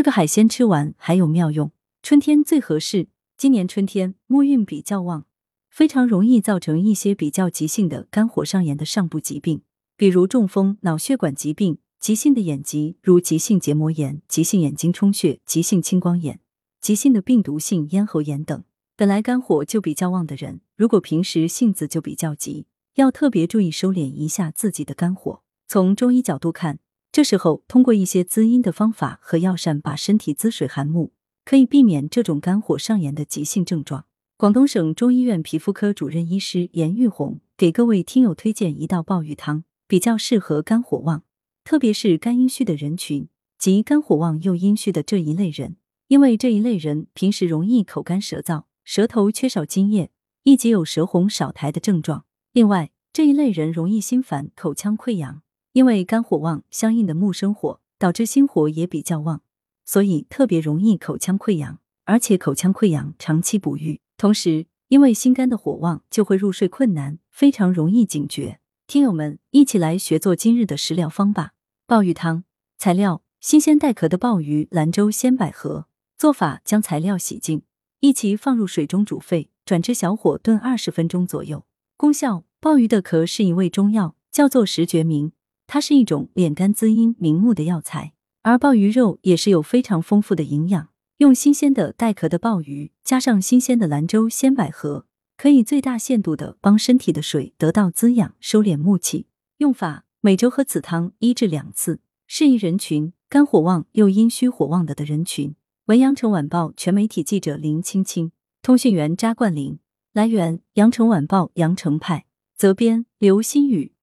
这个海鲜吃完还有妙用，春天最合适。今年春天木运比较旺，非常容易造成一些比较急性的肝火上炎的上部疾病，比如中风、脑血管疾病、急性的眼疾，如急性结膜炎、急性眼睛充血、急性青光眼、急性的病毒性咽喉炎等。本来肝火就比较旺的人，如果平时性子就比较急，要特别注意收敛一下自己的肝火。从中医角度看，这时候通过一些滋阴的方法和药膳，把身体滋水涵木，可以避免这种肝火上炎的急性症状。广东省中医院皮肤科主任医师严玉红给各位听友推荐一道鲍鱼汤，比较适合肝火旺，特别是肝阴虚的人群及肝火旺又阴虚的这一类人，因为这一类人平时容易口干舌燥。舌头缺少津液，易及有舌红少苔的症状。另外，这一类人容易心烦、口腔溃疡，因为肝火旺，相应的木生火，导致心火也比较旺，所以特别容易口腔溃疡，而且口腔溃疡长期不愈。同时，因为心肝的火旺，就会入睡困难，非常容易警觉。听友们，一起来学做今日的食疗方吧。鲍鱼汤材料：新鲜带壳的鲍鱼、兰州鲜百合。做法：将材料洗净。一起放入水中煮沸，转至小火炖二十分钟左右。功效：鲍鱼的壳是一味中药，叫做石决明，它是一种敛肝滋阴明目的药材。而鲍鱼肉也是有非常丰富的营养。用新鲜的带壳的鲍鱼，加上新鲜的兰州鲜百合，可以最大限度的帮身体的水得到滋养，收敛木气。用法：每周喝此汤一至两次。适宜人群：肝火旺又阴虚火旺的的人群。文阳城晚报全媒体记者林青青，通讯员扎冠林。来源：阳城晚报阳城派，责编：刘新宇。